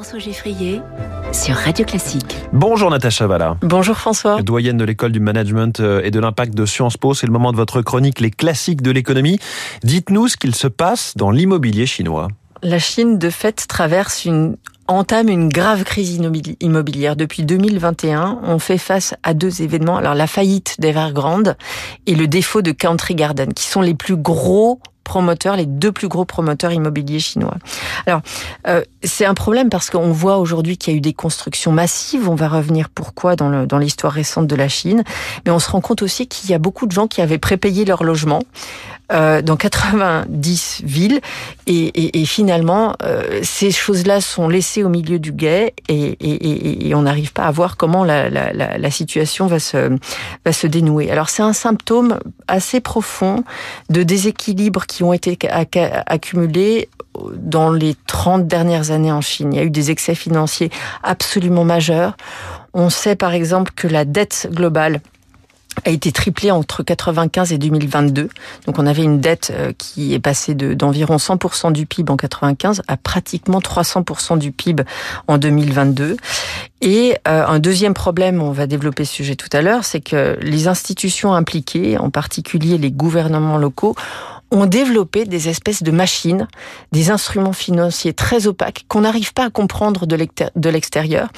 François Geffrier sur Radio Classique. Bonjour Natacha Valla. Bonjour François. Doyenne de l'école du management euh, et de l'impact de Sciences Po, c'est le moment de votre chronique Les classiques de l'économie. Dites-nous ce qu'il se passe dans l'immobilier chinois. La Chine, de fait, traverse une entame une grave crise immobilière. Depuis 2021, on fait face à deux événements. Alors la faillite d'Evergrande et le défaut de Country Garden, qui sont les plus gros promoteurs, les deux plus gros promoteurs immobiliers chinois. Alors, euh, c'est un problème parce qu'on voit aujourd'hui qu'il y a eu des constructions massives. On va revenir pourquoi dans, l'histoire récente de la Chine. Mais on se rend compte aussi qu'il y a beaucoup de gens qui avaient prépayé leur logement euh, dans 90 villes. Et, finalement, euh, ces choses-là sont laissées au milieu du guet et, on n'arrive pas à voir comment la, la, situation va se, va se dénouer. Alors c'est un symptôme assez profond de déséquilibre qui ont été accumulés dans les 30 dernières années en Chine. Il y a eu des excès financiers absolument majeurs. On sait par exemple que la dette globale a été triplée entre 95 et 2022. Donc on avait une dette euh, qui est passée d'environ 100% du PIB en 95 à pratiquement 300% du PIB en 2022. Et euh, un deuxième problème, on va développer ce sujet tout à l'heure, c'est que les institutions impliquées, en particulier les gouvernements locaux, ont développé des espèces de machines, des instruments financiers très opaques qu'on n'arrive pas à comprendre de l'extérieur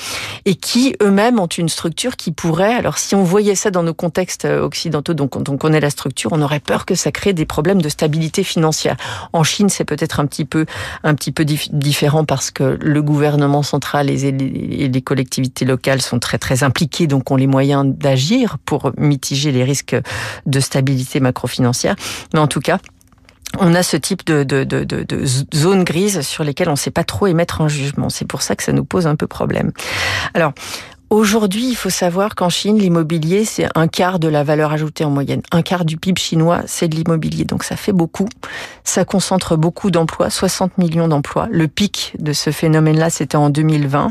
et qui eux-mêmes ont une structure qui pourrait, alors si on voyait ça dans nos contextes euh, occidentaux, donc on connaît la structure, on aurait peur que ça crée des problèmes de stabilité financière. En Chine, c'est peut-être un petit peu un petit peu différent parce que le gouvernement central et les collectivités locales sont très très impliqués, donc ont les moyens d'agir pour mitiger les risques de stabilité macro-financière. Mais en tout cas, on a ce type de, de, de, de, zones grises sur lesquelles on ne sait pas trop émettre un jugement. C'est pour ça que ça nous pose un peu problème. Alors, Aujourd'hui, il faut savoir qu'en Chine, l'immobilier, c'est un quart de la valeur ajoutée en moyenne. Un quart du PIB chinois, c'est de l'immobilier. Donc ça fait beaucoup. Ça concentre beaucoup d'emplois, 60 millions d'emplois. Le pic de ce phénomène-là, c'était en 2020.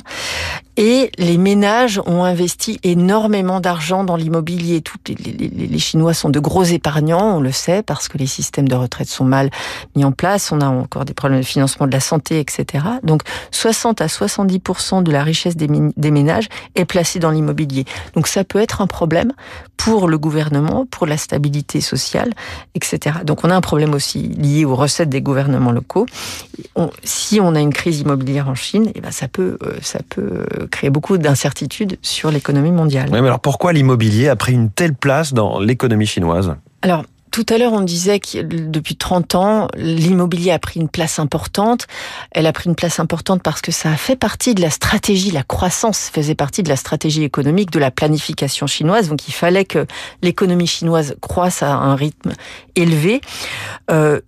Et les ménages ont investi énormément d'argent dans l'immobilier. Les, Chinois sont de gros épargnants, on le sait, parce que les systèmes de retraite sont mal mis en place. On a encore des problèmes de financement de la santé, etc. Donc 60 à 70% de la richesse des ménages est placée dans l'immobilier. Donc ça peut être un problème pour le gouvernement, pour la stabilité sociale, etc. Donc on a un problème aussi lié aux recettes des gouvernements locaux. On, si on a une crise immobilière en Chine, eh ben ça peut, euh, ça peut créer beaucoup d'incertitudes sur l'économie mondiale. Oui, mais alors pourquoi l'immobilier a pris une telle place dans l'économie chinoise? Alors, tout à l'heure, on disait que depuis 30 ans, l'immobilier a pris une place importante. Elle a pris une place importante parce que ça a fait partie de la stratégie, la croissance faisait partie de la stratégie économique, de la planification chinoise. Donc il fallait que l'économie chinoise croisse à un rythme élevé. Euh,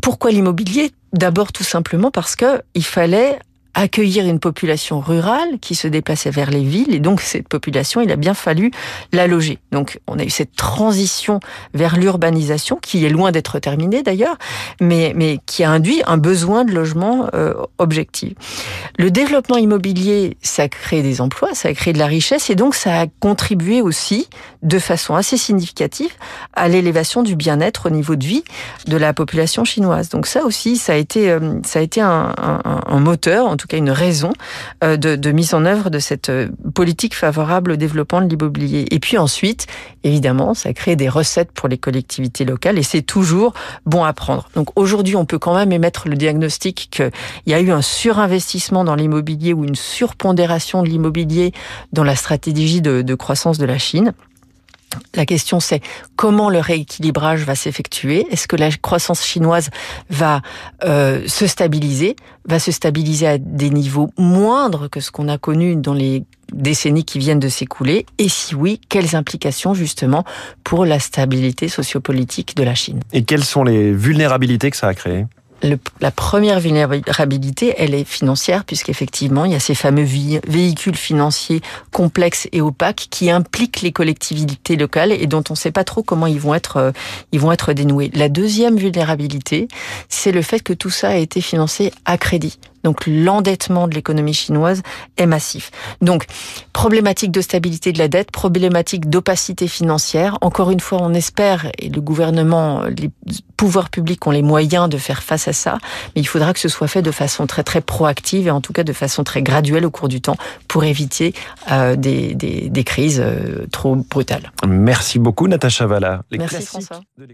pourquoi l'immobilier? D'abord tout simplement parce que il fallait accueillir une population rurale qui se déplaçait vers les villes et donc cette population, il a bien fallu la loger. Donc on a eu cette transition vers l'urbanisation qui est loin d'être terminée d'ailleurs, mais mais qui a induit un besoin de logement euh, objectif. Le développement immobilier, ça a créé des emplois, ça a créé de la richesse et donc ça a contribué aussi de façon assez significative à l'élévation du bien-être au niveau de vie de la population chinoise. Donc ça aussi, ça a été euh, ça a été un, un, un moteur tout cas une raison euh, de, mise en œuvre de cette euh, politique favorable au développement de l'immobilier. Et puis ensuite, évidemment, ça crée des recettes pour les collectivités locales et c'est toujours bon à prendre. Donc aujourd'hui, on peut quand même émettre le diagnostic qu'il y a eu un surinvestissement dans l'immobilier ou une surpondération de l'immobilier dans la stratégie de croissance de la Chine. La question c'est comment le rééquilibrage va s'effectuer? Est-ce que la croissance chinoise va euh, se stabiliser, va se stabiliser à des niveaux moindres que ce qu'on a connu dans les décennies qui viennent de s'écouler? Et si oui, quelles implications justement pour la stabilité sociopolitique de la Chine? Et quelles sont les vulnérabilités que ça a créées? La première vulnérabilité, elle est financière, puisqu'effectivement, il y a ces fameux véhicules financiers complexes et opaques qui impliquent les collectivités locales et dont on ne sait pas trop comment ils vont être, euh, ils vont être dénoués. La deuxième vulnérabilité, c'est le fait que tout ça a été financé à crédit. Donc l'endettement de l'économie chinoise est massif. Donc problématique de stabilité de la dette, problématique d'opacité financière. Encore une fois, on espère, et le gouvernement, les pouvoirs publics ont les moyens de faire face à ça, mais il faudra que ce soit fait de façon très très proactive et en tout cas de façon très graduelle au cours du temps pour éviter euh, des, des, des, crises euh, trop brutales. Merci beaucoup Natacha Valla. Les Merci François. De